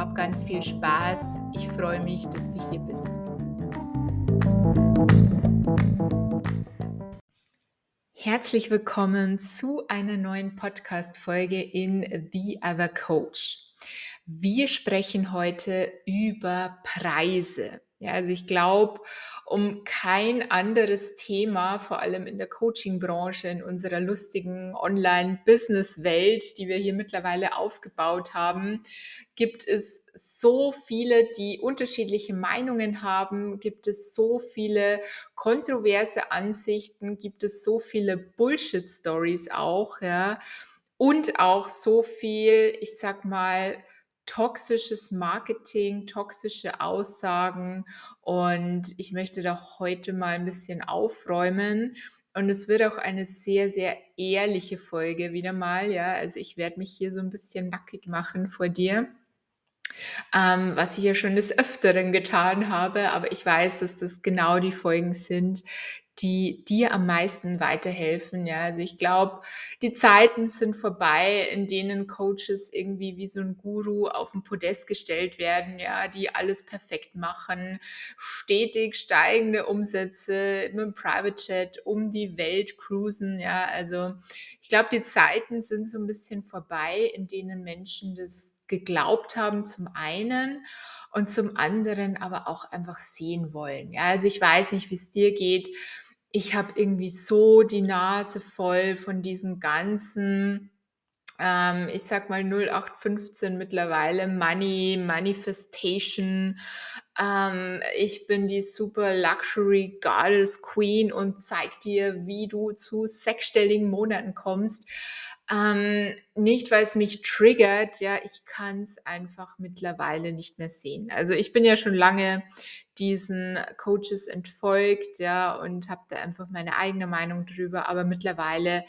Hab ganz viel Spaß. Ich freue mich, dass du hier bist. Herzlich willkommen zu einer neuen Podcast-Folge in The Other Coach. Wir sprechen heute über Preise. Ja, also ich glaube, um kein anderes Thema, vor allem in der Coaching-Branche, in unserer lustigen Online-Business-Welt, die wir hier mittlerweile aufgebaut haben, gibt es so viele, die unterschiedliche Meinungen haben, gibt es so viele kontroverse Ansichten, gibt es so viele Bullshit-Stories auch, ja, und auch so viel, ich sag mal, toxisches Marketing, toxische Aussagen und ich möchte da heute mal ein bisschen aufräumen. Und es wird auch eine sehr, sehr ehrliche Folge wieder mal, ja. Also ich werde mich hier so ein bisschen nackig machen vor dir. Ähm, was ich ja schon des Öfteren getan habe, aber ich weiß, dass das genau die Folgen sind, die dir am meisten weiterhelfen. Ja, also ich glaube, die Zeiten sind vorbei, in denen Coaches irgendwie wie so ein Guru auf den Podest gestellt werden, ja, die alles perfekt machen, stetig steigende Umsätze mit Private Chat um die Welt cruisen. Ja, also ich glaube, die Zeiten sind so ein bisschen vorbei, in denen Menschen das geglaubt haben, zum einen und zum anderen aber auch einfach sehen wollen. Ja, also ich weiß nicht, wie es dir geht ich habe irgendwie so die Nase voll von diesen ganzen, ähm, ich sag mal 0815 mittlerweile, Money, Manifestation. Ähm, ich bin die super Luxury Goddess Queen und zeig dir, wie du zu sechsstelligen Monaten kommst. Ähm, nicht, weil es mich triggert, ja, ich kann es einfach mittlerweile nicht mehr sehen. Also ich bin ja schon lange diesen Coaches entfolgt, ja, und habe da einfach meine eigene Meinung drüber, aber mittlerweile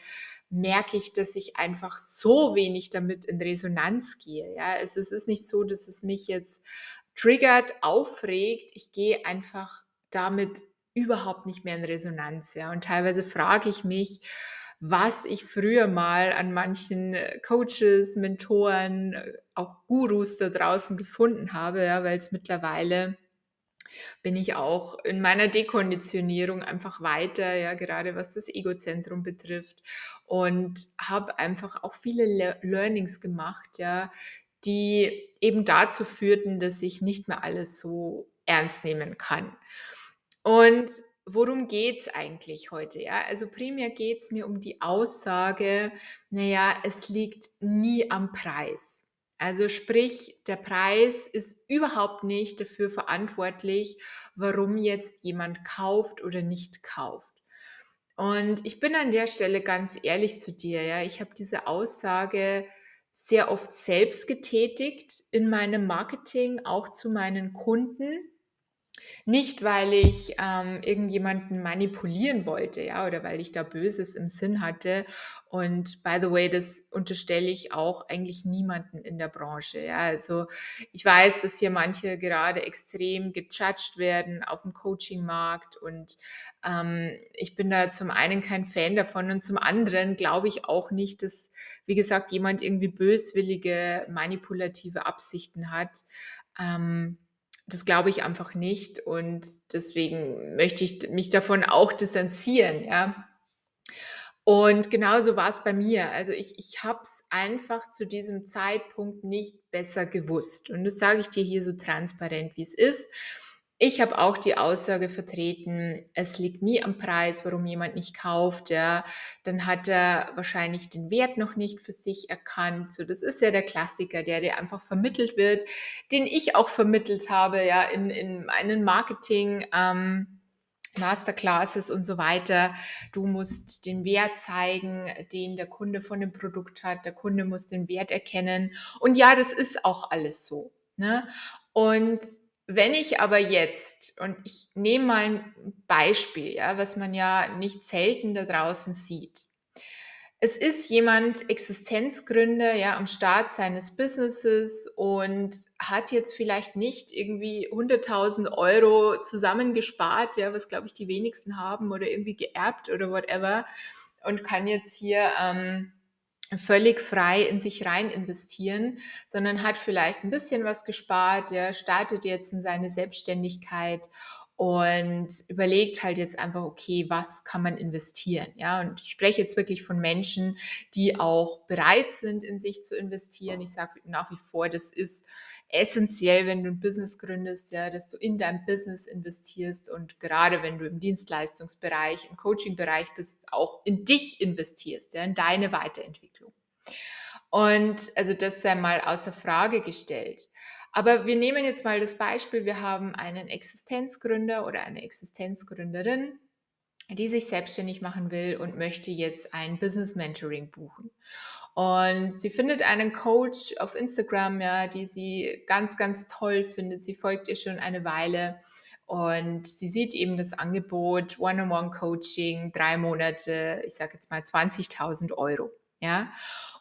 merke ich, dass ich einfach so wenig damit in Resonanz gehe. Ja, es, es ist nicht so, dass es mich jetzt triggert, aufregt. Ich gehe einfach damit überhaupt nicht mehr in Resonanz. Ja, und teilweise frage ich mich, was ich früher mal an manchen Coaches, Mentoren, auch Gurus da draußen gefunden habe, ja, weil es mittlerweile bin ich auch in meiner Dekonditionierung einfach weiter, ja, gerade was das Egozentrum betrifft und habe einfach auch viele Le Learnings gemacht, ja, die eben dazu führten, dass ich nicht mehr alles so ernst nehmen kann. Und worum geht es eigentlich heute? Ja, also primär geht es mir um die Aussage, naja, es liegt nie am Preis. Also sprich, der Preis ist überhaupt nicht dafür verantwortlich, warum jetzt jemand kauft oder nicht kauft. Und ich bin an der Stelle ganz ehrlich zu dir, ja, ich habe diese Aussage sehr oft selbst getätigt in meinem Marketing, auch zu meinen Kunden. Nicht, weil ich ähm, irgendjemanden manipulieren wollte, ja, oder weil ich da Böses im Sinn hatte. Und by the way, das unterstelle ich auch eigentlich niemanden in der Branche. Ja, also ich weiß, dass hier manche gerade extrem gejudged werden auf dem Coaching-Markt und ähm, ich bin da zum einen kein Fan davon und zum anderen glaube ich auch nicht, dass, wie gesagt, jemand irgendwie böswillige, manipulative Absichten hat. Ähm, das glaube ich einfach nicht und deswegen möchte ich mich davon auch distanzieren, ja. Und genauso war es bei mir. Also ich ich habe es einfach zu diesem Zeitpunkt nicht besser gewusst. Und das sage ich dir hier so transparent, wie es ist. Ich habe auch die Aussage vertreten, es liegt nie am Preis, warum jemand nicht kauft, ja. Dann hat er wahrscheinlich den Wert noch nicht für sich erkannt. So, das ist ja der Klassiker, der dir einfach vermittelt wird, den ich auch vermittelt habe, ja, in in meinen Marketing, ähm Masterclasses und so weiter. Du musst den Wert zeigen, den der Kunde von dem Produkt hat. Der Kunde muss den Wert erkennen. Und ja, das ist auch alles so. Ne? Und wenn ich aber jetzt, und ich nehme mal ein Beispiel, ja, was man ja nicht selten da draußen sieht. Es ist jemand Existenzgründer, ja, am Start seines Businesses und hat jetzt vielleicht nicht irgendwie 100.000 Euro zusammengespart, ja, was glaube ich die wenigsten haben oder irgendwie geerbt oder whatever und kann jetzt hier ähm, völlig frei in sich rein investieren, sondern hat vielleicht ein bisschen was gespart, ja, startet jetzt in seine Selbstständigkeit und überlegt halt jetzt einfach, okay, was kann man investieren? Ja, und ich spreche jetzt wirklich von Menschen, die auch bereit sind, in sich zu investieren. Ich sage nach wie vor, das ist essentiell, wenn du ein Business gründest, ja, dass du in dein Business investierst und gerade wenn du im Dienstleistungsbereich, im Coaching-Bereich bist, auch in dich investierst, ja, in deine Weiterentwicklung. Und also das sei mal außer Frage gestellt. Aber wir nehmen jetzt mal das Beispiel, wir haben einen Existenzgründer oder eine Existenzgründerin, die sich selbstständig machen will und möchte jetzt ein Business Mentoring buchen. Und sie findet einen Coach auf Instagram, ja, die sie ganz, ganz toll findet. Sie folgt ihr schon eine Weile und sie sieht eben das Angebot One-on-One-Coaching, drei Monate, ich sage jetzt mal 20.000 Euro, ja.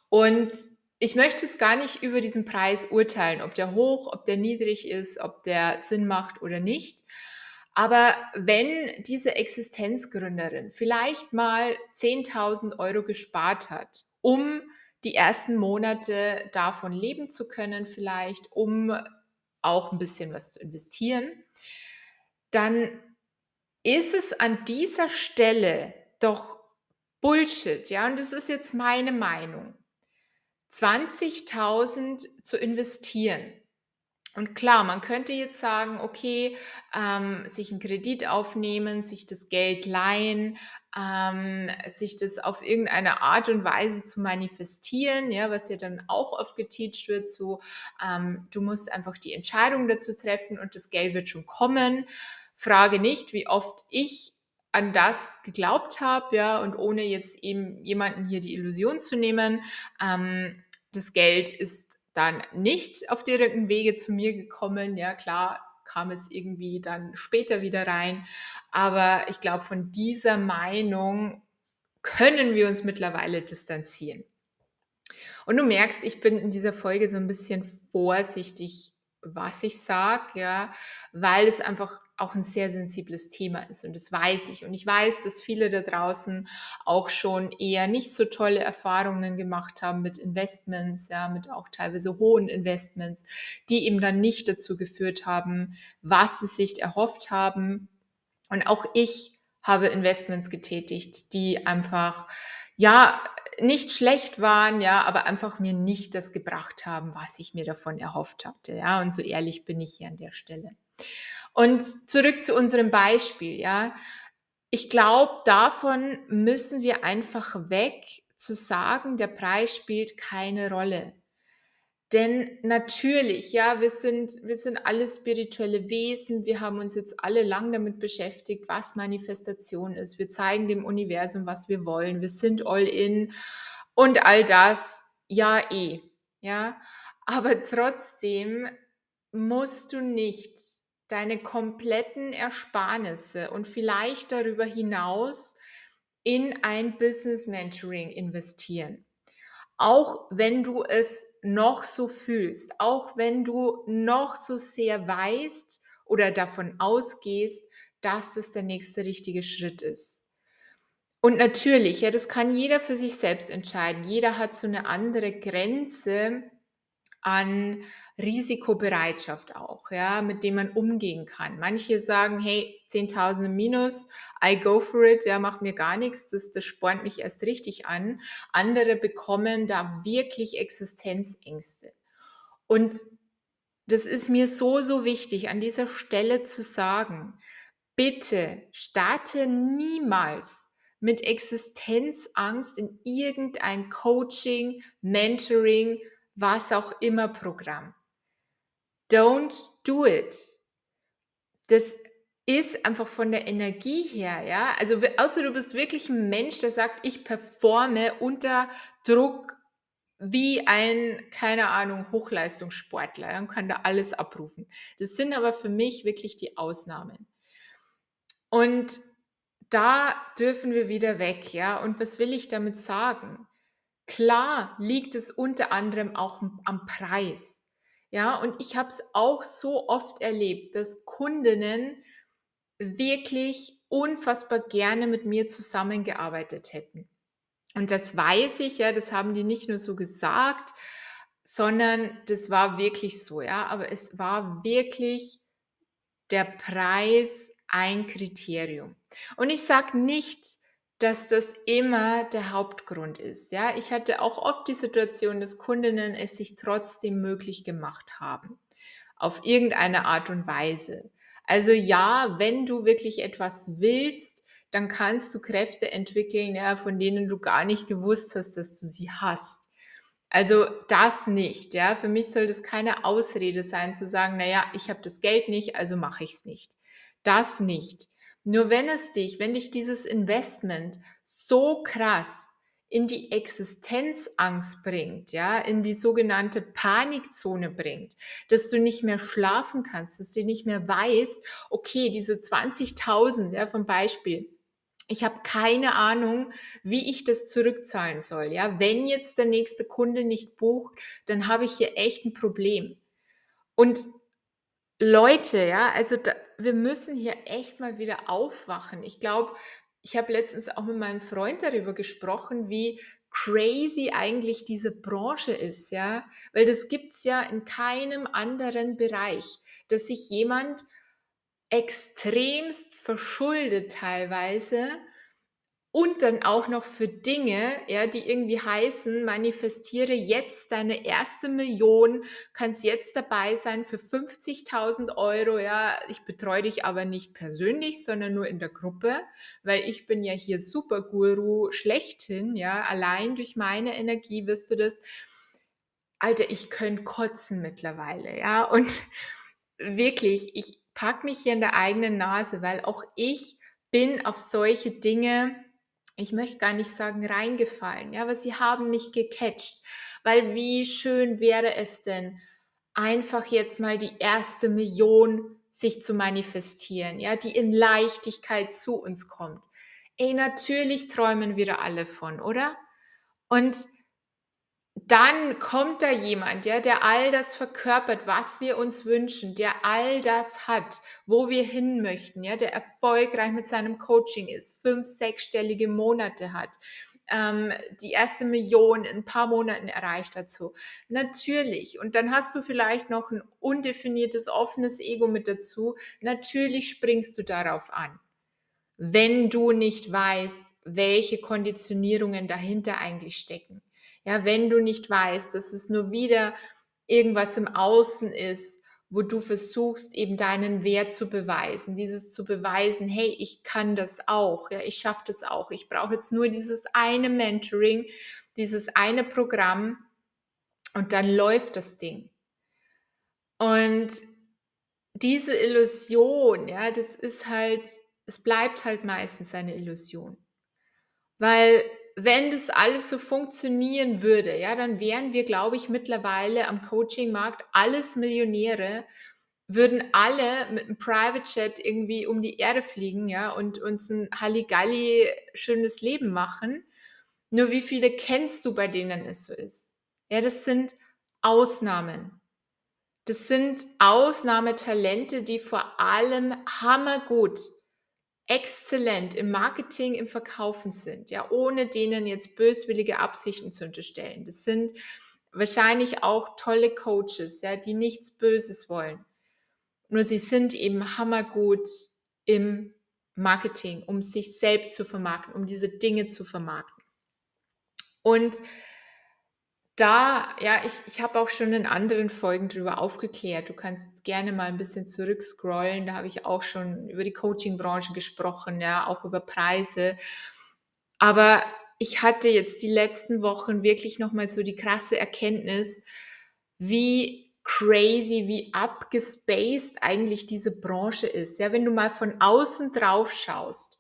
Und ich möchte jetzt gar nicht über diesen Preis urteilen, ob der hoch, ob der niedrig ist, ob der Sinn macht oder nicht. Aber wenn diese Existenzgründerin vielleicht mal 10.000 Euro gespart hat, um die ersten Monate davon leben zu können, vielleicht um auch ein bisschen was zu investieren, dann ist es an dieser Stelle doch Bullshit, ja, und das ist jetzt meine Meinung. 20.000 zu investieren. Und klar, man könnte jetzt sagen, okay, ähm, sich einen Kredit aufnehmen, sich das Geld leihen, ähm, sich das auf irgendeine Art und Weise zu manifestieren, ja, was ja dann auch oft geteacht wird, so, ähm, du musst einfach die Entscheidung dazu treffen und das Geld wird schon kommen. Frage nicht, wie oft ich an das geglaubt habe, ja, und ohne jetzt eben jemanden hier die Illusion zu nehmen, ähm, das Geld ist dann nicht auf direkten Wege zu mir gekommen. Ja, klar kam es irgendwie dann später wieder rein. Aber ich glaube, von dieser Meinung können wir uns mittlerweile distanzieren. Und du merkst, ich bin in dieser Folge so ein bisschen vorsichtig was ich sage, ja, weil es einfach auch ein sehr sensibles Thema ist und das weiß ich. Und ich weiß, dass viele da draußen auch schon eher nicht so tolle Erfahrungen gemacht haben mit Investments, ja, mit auch teilweise hohen Investments, die eben dann nicht dazu geführt haben, was sie sich erhofft haben. Und auch ich habe Investments getätigt, die einfach ja, nicht schlecht waren, ja, aber einfach mir nicht das gebracht haben, was ich mir davon erhofft hatte, ja. Und so ehrlich bin ich hier an der Stelle. Und zurück zu unserem Beispiel, ja. Ich glaube, davon müssen wir einfach weg zu sagen, der Preis spielt keine Rolle. Denn natürlich, ja, wir sind, wir sind alle spirituelle Wesen. Wir haben uns jetzt alle lang damit beschäftigt, was Manifestation ist. Wir zeigen dem Universum, was wir wollen. Wir sind all in und all das. Ja, eh. Ja, aber trotzdem musst du nicht deine kompletten Ersparnisse und vielleicht darüber hinaus in ein Business Mentoring investieren auch wenn du es noch so fühlst, auch wenn du noch so sehr weißt oder davon ausgehst, dass es der nächste richtige Schritt ist. Und natürlich, ja, das kann jeder für sich selbst entscheiden. Jeder hat so eine andere Grenze, an Risikobereitschaft auch, ja, mit dem man umgehen kann. Manche sagen, hey, 10.000 minus, I go for it, ja, macht mir gar nichts, das, das spornt mich erst richtig an. Andere bekommen da wirklich Existenzängste. Und das ist mir so, so wichtig, an dieser Stelle zu sagen, bitte starte niemals mit Existenzangst in irgendein Coaching, Mentoring, was auch immer Programm. Don't do it. Das ist einfach von der Energie her, ja. Also außer du bist wirklich ein Mensch, der sagt, ich performe unter Druck wie ein, keine Ahnung, Hochleistungssportler und kann da alles abrufen. Das sind aber für mich wirklich die Ausnahmen. Und da dürfen wir wieder weg, ja. Und was will ich damit sagen? Klar liegt es unter anderem auch am Preis. Ja, und ich habe es auch so oft erlebt, dass Kundinnen wirklich unfassbar gerne mit mir zusammengearbeitet hätten. Und das weiß ich, ja, das haben die nicht nur so gesagt, sondern das war wirklich so, ja. Aber es war wirklich der Preis ein Kriterium. Und ich sage nicht, dass das immer der Hauptgrund ist. Ja, ich hatte auch oft die Situation, dass Kundinnen es sich trotzdem möglich gemacht haben. Auf irgendeine Art und Weise. Also ja, wenn du wirklich etwas willst, dann kannst du Kräfte entwickeln, ja, von denen du gar nicht gewusst hast, dass du sie hast. Also das nicht, ja. Für mich soll das keine Ausrede sein, zu sagen, naja, ich habe das Geld nicht, also mache ich es nicht. Das nicht. Nur wenn es dich, wenn dich dieses Investment so krass in die Existenzangst bringt, ja, in die sogenannte Panikzone bringt, dass du nicht mehr schlafen kannst, dass du nicht mehr weißt, okay, diese 20.000, ja, vom Beispiel, ich habe keine Ahnung, wie ich das zurückzahlen soll. Ja, wenn jetzt der nächste Kunde nicht bucht, dann habe ich hier echt ein Problem. Und Leute, ja, also da, wir müssen hier echt mal wieder aufwachen. Ich glaube, ich habe letztens auch mit meinem Freund darüber gesprochen, wie crazy eigentlich diese Branche ist, ja, weil das gibt es ja in keinem anderen Bereich, dass sich jemand extremst verschuldet teilweise und dann auch noch für Dinge, ja, die irgendwie heißen, manifestiere jetzt deine erste Million, kannst jetzt dabei sein für 50.000 Euro, ja, ich betreue dich aber nicht persönlich, sondern nur in der Gruppe, weil ich bin ja hier Superguru schlechthin, ja, allein durch meine Energie wirst du das, Alter, ich könnte kotzen mittlerweile, ja, und wirklich, ich pack mich hier in der eigenen Nase, weil auch ich bin auf solche Dinge ich möchte gar nicht sagen reingefallen, ja, aber sie haben mich gecatcht, weil wie schön wäre es denn, einfach jetzt mal die erste Million sich zu manifestieren, ja, die in Leichtigkeit zu uns kommt. Ey, natürlich träumen wir da alle von, oder? Und dann kommt da jemand, ja, der all das verkörpert, was wir uns wünschen, der all das hat, wo wir hin möchten, ja, der erfolgreich mit seinem Coaching ist, fünf, sechsstellige Monate hat, ähm, die erste Million in ein paar Monaten erreicht dazu. Natürlich. Und dann hast du vielleicht noch ein undefiniertes, offenes Ego mit dazu. Natürlich springst du darauf an. Wenn du nicht weißt, welche Konditionierungen dahinter eigentlich stecken. Ja, wenn du nicht weißt, dass es nur wieder irgendwas im Außen ist, wo du versuchst, eben deinen Wert zu beweisen, dieses zu beweisen, hey, ich kann das auch, ja, ich schaffe das auch, ich brauche jetzt nur dieses eine Mentoring, dieses eine Programm und dann läuft das Ding. Und diese Illusion, ja, das ist halt, es bleibt halt meistens eine Illusion. Weil wenn das alles so funktionieren würde, ja, dann wären wir, glaube ich, mittlerweile am Coaching-Markt alles Millionäre, würden alle mit einem Private Jet irgendwie um die Erde fliegen, ja, und uns ein Halligalli schönes Leben machen. Nur wie viele kennst du, bei denen es so ist? Ja, das sind Ausnahmen. Das sind Ausnahmetalente, die vor allem hammergut exzellent im Marketing, im Verkaufen sind, ja, ohne denen jetzt böswillige Absichten zu unterstellen. Das sind wahrscheinlich auch tolle Coaches, ja, die nichts Böses wollen. Nur sie sind eben hammergut im Marketing, um sich selbst zu vermarkten, um diese Dinge zu vermarkten. Und da, ja, ich, ich habe auch schon in anderen Folgen darüber aufgeklärt. Du kannst gerne mal ein bisschen zurückscrollen. Da habe ich auch schon über die Coaching-Branche gesprochen, ja, auch über Preise. Aber ich hatte jetzt die letzten Wochen wirklich nochmal so die krasse Erkenntnis, wie crazy, wie abgespaced eigentlich diese Branche ist. Ja, wenn du mal von außen drauf schaust,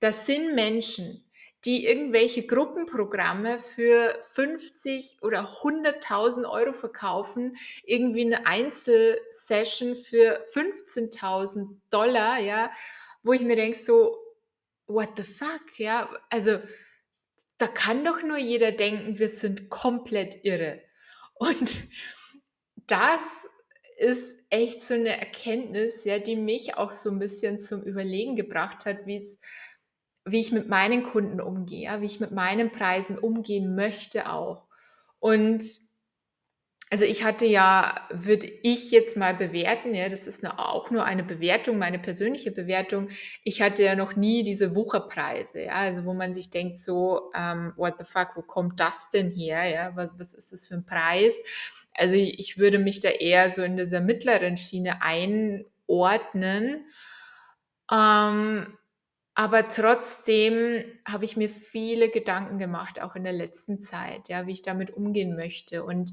das sind Menschen, die irgendwelche Gruppenprogramme für 50 oder 100.000 Euro verkaufen, irgendwie eine Einzelsession für 15.000 Dollar, ja, wo ich mir denke so, what the fuck, ja, also da kann doch nur jeder denken, wir sind komplett irre. Und das ist echt so eine Erkenntnis, ja, die mich auch so ein bisschen zum Überlegen gebracht hat, wie es wie ich mit meinen Kunden umgehe, wie ich mit meinen Preisen umgehen möchte auch. Und also ich hatte ja, würde ich jetzt mal bewerten, ja, das ist eine, auch nur eine Bewertung, meine persönliche Bewertung. Ich hatte ja noch nie diese Wucherpreise, ja, also wo man sich denkt so, ähm, what the fuck, wo kommt das denn her, ja, was, was ist das für ein Preis? Also ich würde mich da eher so in dieser mittleren Schiene einordnen. Ähm, aber trotzdem habe ich mir viele Gedanken gemacht, auch in der letzten Zeit, ja, wie ich damit umgehen möchte. Und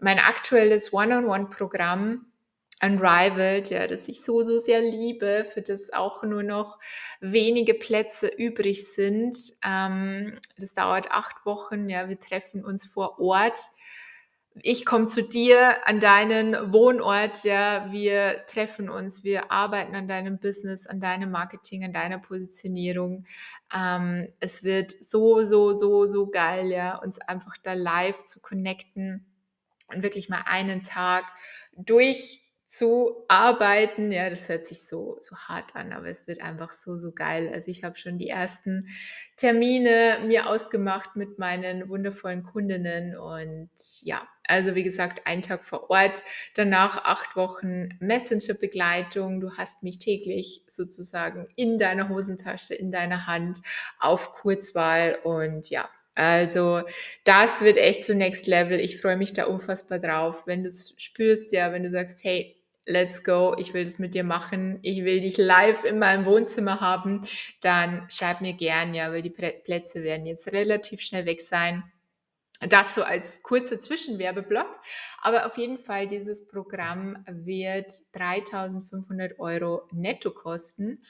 mein aktuelles One-on-One-Programm Unrivaled, ja, das ich so, so sehr liebe, für das auch nur noch wenige Plätze übrig sind. Ähm, das dauert acht Wochen, ja, wir treffen uns vor Ort ich komme zu dir an deinen Wohnort, ja, wir treffen uns, wir arbeiten an deinem Business, an deinem Marketing, an deiner Positionierung. Ähm, es wird so, so, so, so geil, ja, uns einfach da live zu connecten und wirklich mal einen Tag durch zu arbeiten. Ja, das hört sich so, so hart an, aber es wird einfach so, so geil. Also ich habe schon die ersten Termine mir ausgemacht mit meinen wundervollen Kundinnen und ja, also wie gesagt, ein Tag vor Ort, danach acht Wochen Messenger-Begleitung. Du hast mich täglich sozusagen in deiner Hosentasche, in deiner Hand auf Kurzwahl und ja, also das wird echt zu Next Level. Ich freue mich da unfassbar drauf, wenn du es spürst, ja, wenn du sagst, hey, let's go, ich will das mit dir machen, ich will dich live in meinem Wohnzimmer haben, dann schreib mir gern, ja, weil die Plätze werden jetzt relativ schnell weg sein. Das so als kurzer Zwischenwerbeblock. Aber auf jeden Fall, dieses Programm wird 3500 Euro netto kosten.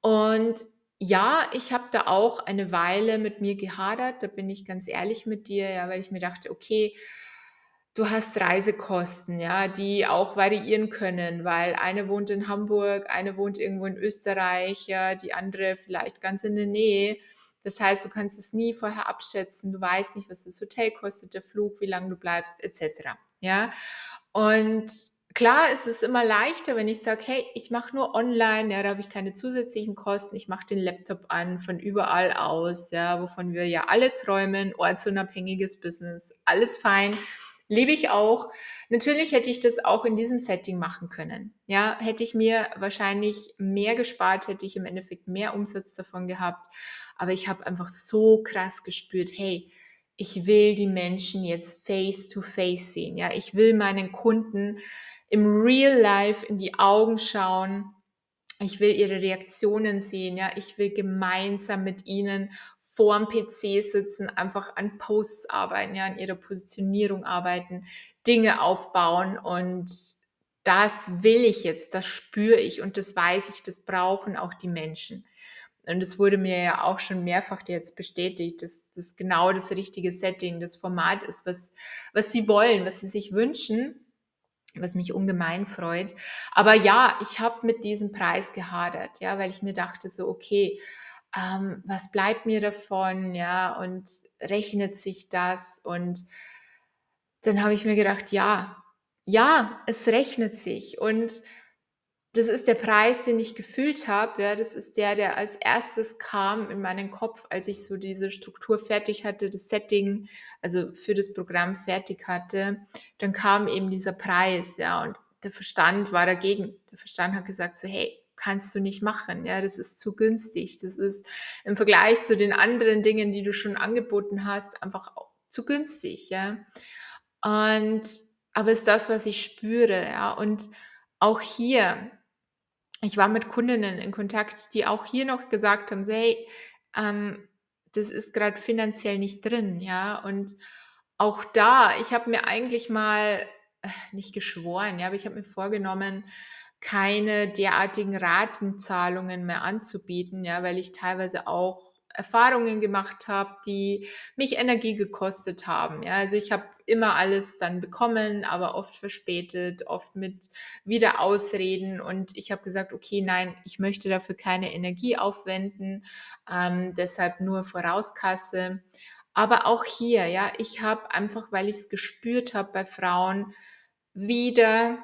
Und ja, ich habe da auch eine Weile mit mir gehadert, da bin ich ganz ehrlich mit dir, ja, weil ich mir dachte, okay, du hast Reisekosten, ja, die auch variieren können, weil eine wohnt in Hamburg, eine wohnt irgendwo in Österreich, ja, die andere vielleicht ganz in der Nähe. Das heißt, du kannst es nie vorher abschätzen, du weißt nicht, was das Hotel kostet, der Flug, wie lange du bleibst, etc. Ja, und Klar ist es immer leichter, wenn ich sage, hey, ich mache nur online, ja, da habe ich keine zusätzlichen Kosten, ich mache den Laptop an von überall aus, ja, wovon wir ja alle träumen, ortsunabhängiges Business, alles fein, lebe ich auch. Natürlich hätte ich das auch in diesem Setting machen können. Ja, hätte ich mir wahrscheinlich mehr gespart, hätte ich im Endeffekt mehr Umsatz davon gehabt, aber ich habe einfach so krass gespürt, hey, ich will die Menschen jetzt face to face sehen, ja, ich will meinen Kunden im Real Life in die Augen schauen. Ich will ihre Reaktionen sehen, ja. Ich will gemeinsam mit ihnen vor dem PC sitzen, einfach an Posts arbeiten, ja, an ihrer Positionierung arbeiten, Dinge aufbauen und das will ich jetzt, das spüre ich und das weiß ich, das brauchen auch die Menschen. Und es wurde mir ja auch schon mehrfach jetzt bestätigt, dass das genau das richtige Setting, das Format ist, was, was sie wollen, was sie sich wünschen was mich ungemein freut. Aber ja, ich habe mit diesem Preis gehadert, ja, weil ich mir dachte so, okay, ähm, was bleibt mir davon, ja, und rechnet sich das? Und dann habe ich mir gedacht, ja, ja, es rechnet sich. Und das ist der Preis, den ich gefühlt habe, ja, das ist der, der als Erstes kam in meinen Kopf, als ich so diese Struktur fertig hatte, das Setting, also für das Programm fertig hatte, dann kam eben dieser Preis, ja, und der Verstand war dagegen. Der Verstand hat gesagt so: „Hey, kannst du nicht machen, ja, das ist zu günstig. Das ist im Vergleich zu den anderen Dingen, die du schon angeboten hast, einfach zu günstig, ja?“ Und aber ist das, was ich spüre, ja, und auch hier ich war mit Kundinnen in Kontakt, die auch hier noch gesagt haben, so: „Hey, ähm, das ist grad finanziell nicht drin“, ja? Und auch da ich habe mir eigentlich mal äh, nicht geschworen, ja, aber ich habe mir vorgenommen, keine derartigen Ratenzahlungen mehr anzubieten, ja, weil ich teilweise auch Erfahrungen gemacht habe, die mich Energie gekostet haben, ja. Also, ich habe immer alles dann bekommen, aber oft verspätet, oft mit wieder Ausreden und ich habe gesagt: „Okay, nein, ich möchte dafür keine Energie aufwenden, ähm, deshalb nur Vorauskasse.“ Aber auch hier, ja, ich habe einfach, weil ich's gespürt habe bei Frauen, wieder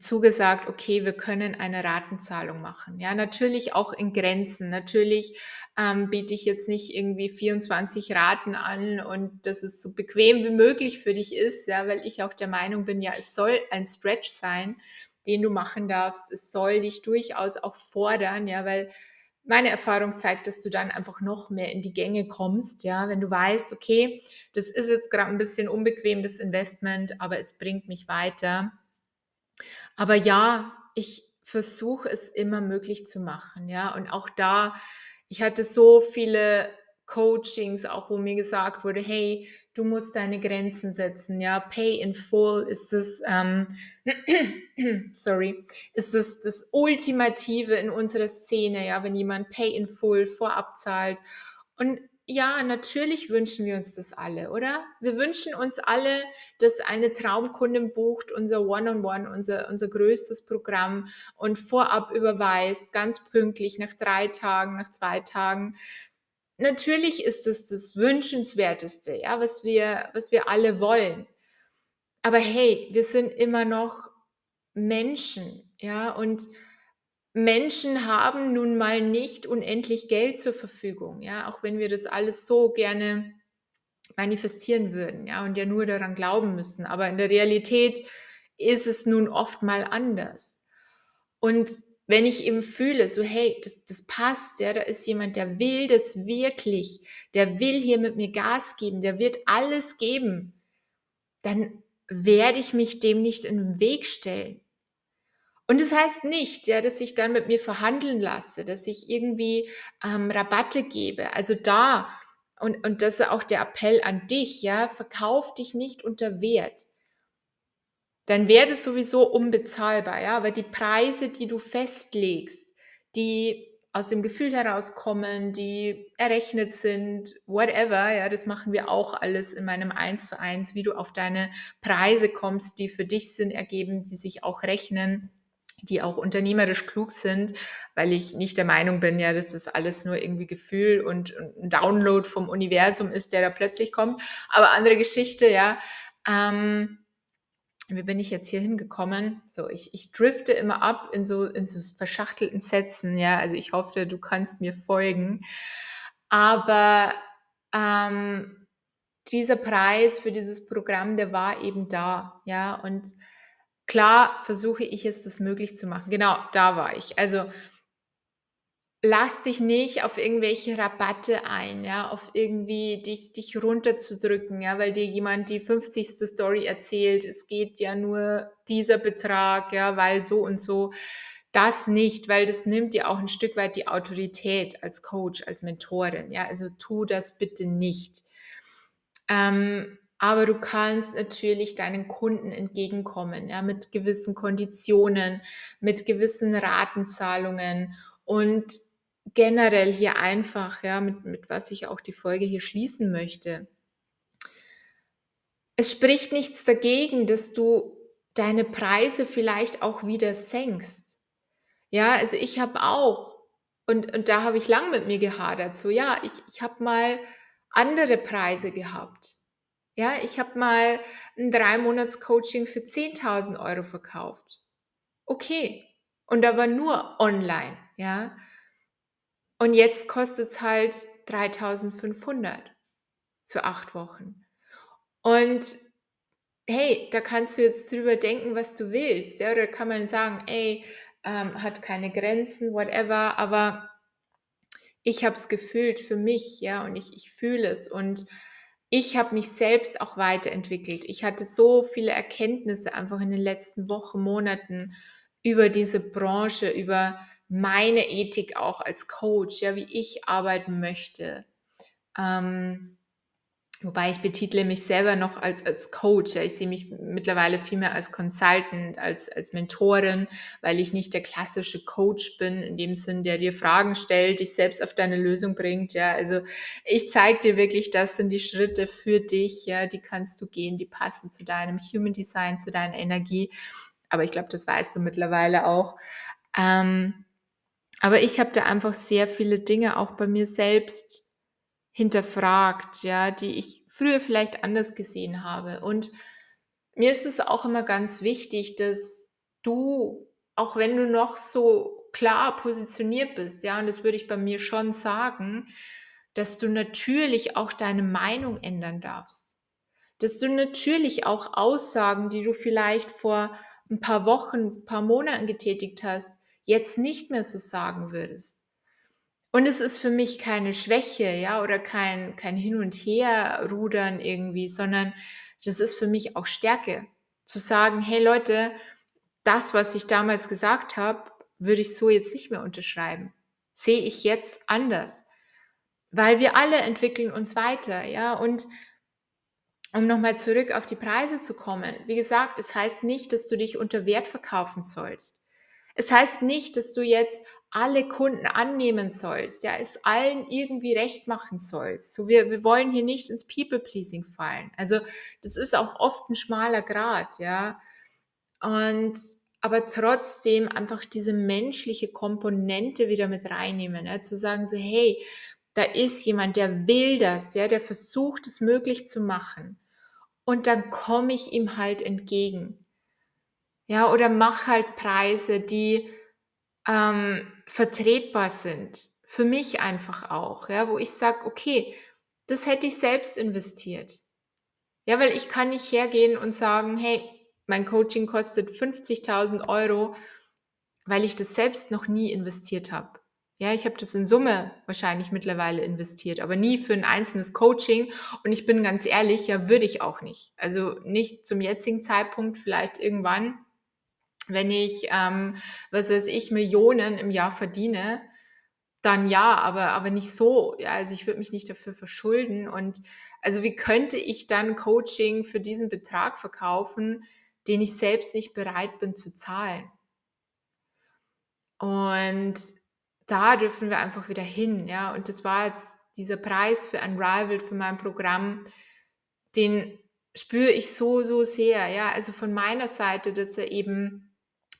zugesagt: „Okay, wir können eine Ratenzahlung machen.“ Ja, natürlich auch in Grenzen. Natürlich, ähm, biete ich jetzt nicht irgendwie 24 Raten an und dass es so bequem wie möglich für dich ist, ja, weil ich auch der Meinung bin, ja, es soll ein Stretch sein, den du machen darfst. Es soll dich durchaus auch fordern, ja, weil meine Erfahrung zeigt, dass du dann einfach noch mehr in die Gänge kommst, ja, wenn du weißt: „Okay, das ist jetzt grad 'n bisschen unbequem, das Investment, aber es bringt mich weiter.“ Aber ja, ich versuche es immer möglich zu machen, ja? Und auch da ich hatte so viele Coachings, auch wo mir gesagt wurde: „Hey, du musst deine Grenzen setzen, ja? Pay in full ist das, ähm, sorry, ist das das Ultimative in unserer Szene, ja, wenn jemand Pay in full vorab zahlt.“ Und ja, natürlich wünschen wir uns das alle, oder? Wir wünschen uns alle, dass eine Traumkundin bucht unser One-on-One, unser unser größtes Programm und vorab überweist, ganz pünktlich nach 3 Tagen, nach 2 Tagen. Natürlich ist es das Wünschenswerteste, ja, was wir was wir alle wollen. Aber hey, wir sind immer noch Menschen, ja? Und Menschen haben nun mal nicht unendlich Geld zur Verfügung, ja, auch wenn wir das alles so gerne manifestieren würden, ja, und ja nur daran glauben müssen. Aber in der Realität ist es nun oft mal anders. Und wenn ich eben fühle, so: „Hey, das das passt, ja, da ist jemand, der will das wirklich, der will hier mit mir Gas geben, der wird alles geben“, dann werde ich mich dem nicht in 'n Weg stellen. Und das heißt nicht, ja, dass ich dann mit mir verhandeln lasse, dass ich irgendwie, ähm, Rabatte gebe. Also da und und das ist auch der Appell an dich, ja, verkauf dich nicht unter Wert. Dein Wert ist sowieso unbezahlbar, ja, aber die Preise, die du festlegst, die aus dem Gefühl herauskommen, die errechnet sind, whatever, ja, das machen wir auch alles in meinem Eins-zu-eins, wie du auf deine Preise kommst, die für dich Sinn ergeben, die sich auch rechnen, die auch unternehmerisch klug sind, weil ich nicht der Meinung bin, ja, dass das alles nur irgendwie Gefühl und und 'n Download vom Universum ist, der da plötzlich kommt. Aber andere Geschichte, ja. Ähm, wie bin ich jetzt hier hingekommen? So, ich ich drifte immer ab in so in so verschachtelten Sätzen, ja. Also, ich hoffe, du kannst mir folgen. Aber, ähm, dieser Preis für dieses Programm, der war eben da, ja? Und klar versuche ich es, das möglich zu machen. Genau, da war ich. Also lass dich nicht auf irgendwelche Rabatte ein, ja, auf irgendwie dich dich runterzudrücken, ja, weil dir jemand die 50. Story erzählt. Es geht ja nur dieser Betrag, ja, weil so und so. Das nicht, weil das nimmt dir auch 'n Stück weit die Autorität als Coach, als Mentorin, ja? Also, tu das bitte nicht. Ähm, aber du kannst natürlich deinen Kunden entgegenkommen, ja, mit gewissen Konditionen, mit gewissen Ratenzahlungen und generell hier einfach, ja, mit mit was ich auch die Folge hier schließen möchte. Es spricht nichts dagegen, dass du deine Preise vielleicht auch wieder senkst. Ja, also, ich habe auch und und da habe ich lang mit mir gehadert, so, ja, ich ich habe mal andere Preise gehabt. Ja, ich habe mal 'n 3 Monats-Coaching für 10.000 € verkauft. Okay. Und war nur online, ja. Und jetzt kostet es halt 3500 für acht Wochen. Und hey, da kannst du jetzt drüber denken, was du willst. Ja? Oder kann man sagen, ey, ähm, hat keine Grenzen, whatever. Aber ich habe es gefühlt für mich, ja, und ich, ich fühle es. Und ich habe mich selbst auch weiterentwickelt. Ich hatte so viele Erkenntnisse einfach in den letzten Wochen, Monaten über diese Branche, über meine Ethik auch als Coach, ja, wie ich arbeiten möchte. Ähm, Wobei ich betitle mich selber noch als, als Coach. Ich sehe mich mittlerweile viel mehr als Consultant, als, als Mentorin, weil ich nicht der klassische Coach bin, in dem Sinn, der dir Fragen stellt, dich selbst auf deine Lösung bringt. Ja. Also ich zeige dir wirklich, das sind die Schritte für dich, ja, die kannst du gehen, die passen zu deinem Human Design, zu deiner Energie. Aber ich glaube, das weißt du mittlerweile auch. Ähm, aber ich habe da einfach sehr viele Dinge auch bei mir selbst hinterfragt, ja, die ich früher vielleicht anders gesehen habe. Und mir ist es auch immer ganz wichtig, dass du, auch wenn du noch so klar positioniert bist, ja, und das würde ich bei mir schon sagen, dass du natürlich auch deine Meinung ändern darfst. Dass du natürlich auch Aussagen, die du vielleicht vor ein paar Wochen, ein paar Monaten getätigt hast, jetzt nicht mehr so sagen würdest. Und es ist für mich keine Schwäche, ja, oder kein, kein Hin und Her rudern irgendwie, sondern das ist für mich auch Stärke. Zu sagen, hey Leute, das, was ich damals gesagt habe, würde ich so jetzt nicht mehr unterschreiben. Sehe ich jetzt anders. Weil wir alle entwickeln uns weiter, ja, und um nochmal zurück auf die Preise zu kommen. Wie gesagt, es das heißt nicht, dass du dich unter Wert verkaufen sollst. Es heißt nicht, dass du jetzt alle Kunden annehmen sollst, ja, es allen irgendwie recht machen sollst. So, wir, wir wollen hier nicht ins People-Pleasing fallen. Also, das ist auch oft ein schmaler Grad, ja. Und, aber trotzdem einfach diese menschliche Komponente wieder mit reinnehmen, ja, zu sagen so, hey, da ist jemand, der will das, ja, der versucht es möglich zu machen. Und dann komme ich ihm halt entgegen. Ja, oder mach halt Preise, die ähm, vertretbar sind. Für mich einfach auch, ja, wo ich sage, okay, das hätte ich selbst investiert. Ja, weil ich kann nicht hergehen und sagen, hey, mein Coaching kostet 50.000 Euro, weil ich das selbst noch nie investiert habe. Ja, ich habe das in Summe wahrscheinlich mittlerweile investiert, aber nie für ein einzelnes Coaching. Und ich bin ganz ehrlich, ja, würde ich auch nicht. Also nicht zum jetzigen Zeitpunkt, vielleicht irgendwann, wenn ich, ähm, was weiß ich, Millionen im Jahr verdiene, dann ja, aber, aber nicht so. Ja, also ich würde mich nicht dafür verschulden. Und also wie könnte ich dann Coaching für diesen Betrag verkaufen, den ich selbst nicht bereit bin zu zahlen? Und da dürfen wir einfach wieder hin, ja. Und das war jetzt dieser Preis für Unrivaled, für mein Programm, den spüre ich so, so sehr, ja. Also von meiner Seite, dass er eben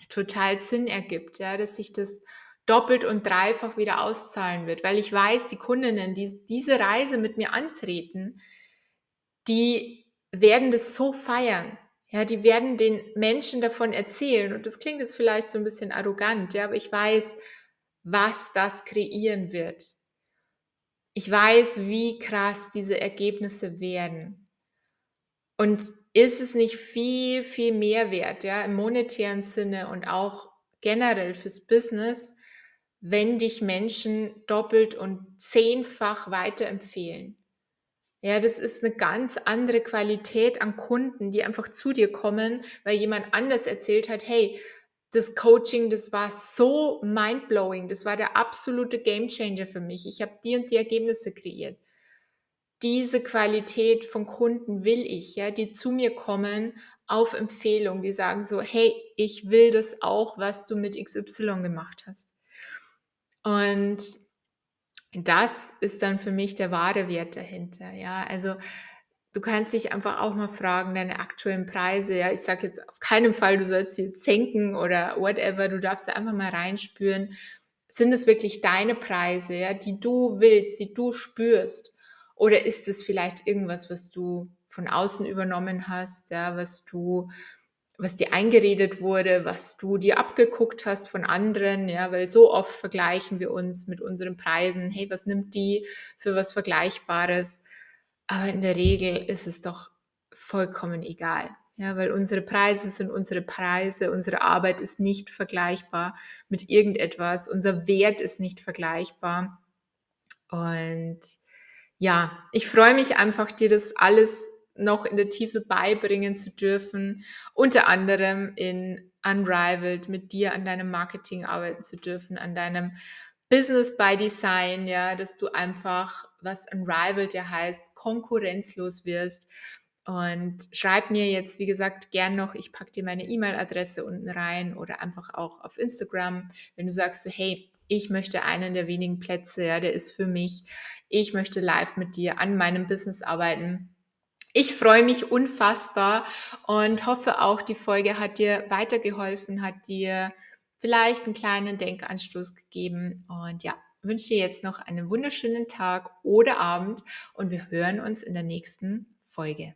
total Sinn ergibt, ja, dass sich das doppelt und dreifach wieder auszahlen wird, weil ich weiß, die Kundinnen, die diese Reise mit mir antreten, die werden das so feiern. Ja, die werden den Menschen davon erzählen und das klingt jetzt vielleicht so ein bisschen arrogant, ja, aber ich weiß, was das kreieren wird. Ich weiß, wie krass diese Ergebnisse werden. Und ist es nicht viel, viel mehr wert, ja, im monetären Sinne und auch generell fürs Business, wenn dich Menschen doppelt und zehnfach weiterempfehlen? Ja, das ist eine ganz andere Qualität an Kunden, die einfach zu dir kommen, weil jemand anders erzählt hat, hey, das Coaching, das war so mindblowing, das war der absolute Gamechanger für mich. Ich habe die und die Ergebnisse kreiert diese Qualität von Kunden will ich, ja, die zu mir kommen auf Empfehlung, die sagen so, hey, ich will das auch, was du mit XY gemacht hast. Und das ist dann für mich der wahre Wert dahinter, ja. Also du kannst dich einfach auch mal fragen, deine aktuellen Preise, ja. Ich sage jetzt auf keinen Fall, du sollst sie senken oder whatever, du darfst einfach mal reinspüren. Sind es wirklich deine Preise, ja, die du willst, die du spürst? Oder ist es vielleicht irgendwas, was du von außen übernommen hast, ja, was du was dir eingeredet wurde, was du dir abgeguckt hast von anderen, ja, weil so oft vergleichen wir uns mit unseren Preisen. Hey, was nimmt die für was Vergleichbares? Aber in der Regel ist es doch vollkommen egal. Ja, weil unsere Preise sind unsere Preise, unsere Arbeit ist nicht vergleichbar mit irgendetwas, unser Wert ist nicht vergleichbar. Und ja, ich freue mich einfach, dir das alles noch in der Tiefe beibringen zu dürfen, unter anderem in Unrivaled mit dir an deinem Marketing arbeiten zu dürfen, an deinem Business by Design, ja, dass du einfach, was Unrivaled ja heißt, konkurrenzlos wirst. Und schreib mir jetzt, wie gesagt, gern noch, ich packe dir meine E-Mail-Adresse unten rein oder einfach auch auf Instagram, wenn du sagst so, hey, ich möchte einen der wenigen Plätze, ja, der ist für mich. Ich möchte live mit dir an meinem Business arbeiten ich freue mich unfassbar und hoffe auch, die Folge hat dir weitergeholfen, hat dir vielleicht einen kleinen Denkanstoß gegeben. Und ja, wünsche dir jetzt noch einen wunderschönen Tag oder Abend und wir hören uns in der nächsten Folge.